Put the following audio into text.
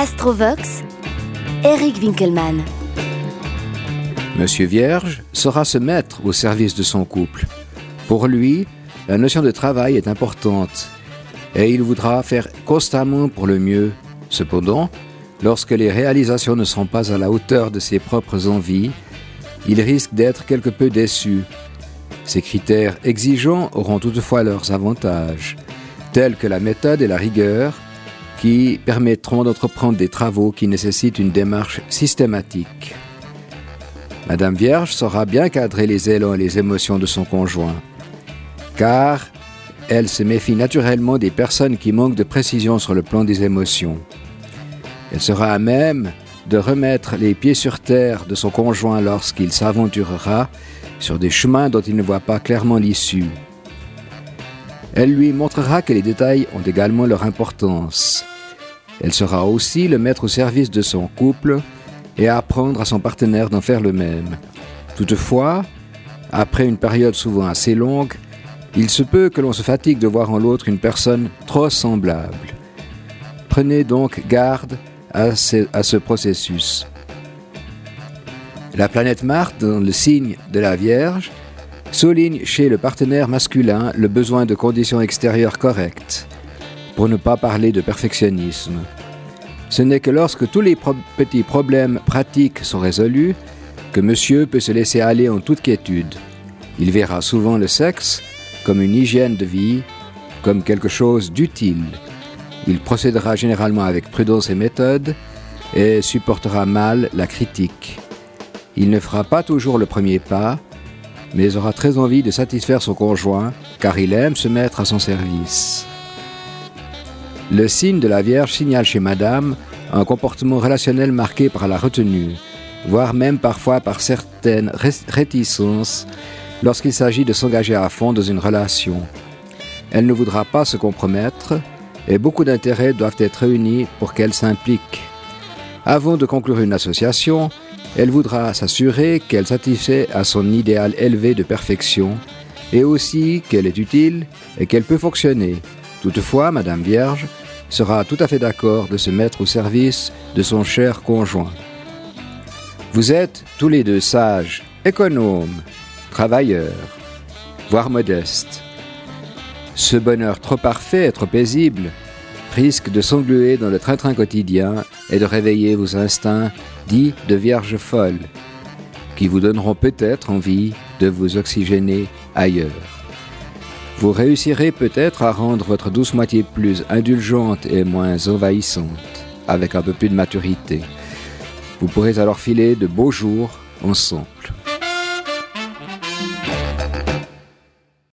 Astrovox, Eric Winkelmann. Monsieur Vierge saura se mettre au service de son couple. Pour lui, la notion de travail est importante et il voudra faire constamment pour le mieux. Cependant, lorsque les réalisations ne sont pas à la hauteur de ses propres envies, il risque d'être quelque peu déçu. Ces critères exigeants auront toutefois leurs avantages, tels que la méthode et la rigueur, qui permettront d'entreprendre des travaux qui nécessitent une démarche systématique. Madame Vierge saura bien cadrer les élans et les émotions de son conjoint, car elle se méfie naturellement des personnes qui manquent de précision sur le plan des émotions. Elle sera à même de remettre les pieds sur terre de son conjoint lorsqu'il s'aventurera sur des chemins dont il ne voit pas clairement l'issue. Elle lui montrera que les détails ont également leur importance. Elle sera aussi le mettre au service de son couple et apprendre à son partenaire d'en faire le même. Toutefois, après une période souvent assez longue, il se peut que l'on se fatigue de voir en l'autre une personne trop semblable. Prenez donc garde à ce, à ce processus. La planète Marte, dans le signe de la Vierge, souligne chez le partenaire masculin le besoin de conditions extérieures correctes, pour ne pas parler de perfectionnisme. Ce n'est que lorsque tous les petits problèmes pratiques sont résolus que monsieur peut se laisser aller en toute quiétude. Il verra souvent le sexe comme une hygiène de vie, comme quelque chose d'utile. Il procédera généralement avec prudence et méthode et supportera mal la critique. Il ne fera pas toujours le premier pas, mais aura très envie de satisfaire son conjoint car il aime se mettre à son service. Le signe de la Vierge signale chez Madame un comportement relationnel marqué par la retenue, voire même parfois par certaines réticences lorsqu'il s'agit de s'engager à fond dans une relation. Elle ne voudra pas se compromettre et beaucoup d'intérêts doivent être réunis pour qu'elle s'implique. Avant de conclure une association, elle voudra s'assurer qu'elle satisfait à son idéal élevé de perfection et aussi qu'elle est utile et qu'elle peut fonctionner. Toutefois, Madame Vierge sera tout à fait d'accord de se mettre au service de son cher conjoint. Vous êtes tous les deux sages, économes, travailleurs, voire modestes. Ce bonheur trop parfait et trop paisible risque de s'engluer dans le train-train quotidien et de réveiller vos instincts dits de vierge folle, qui vous donneront peut-être envie de vous oxygéner ailleurs. Vous réussirez peut-être à rendre votre douce moitié plus indulgente et moins envahissante, avec un peu plus de maturité. Vous pourrez alors filer de beaux jours ensemble.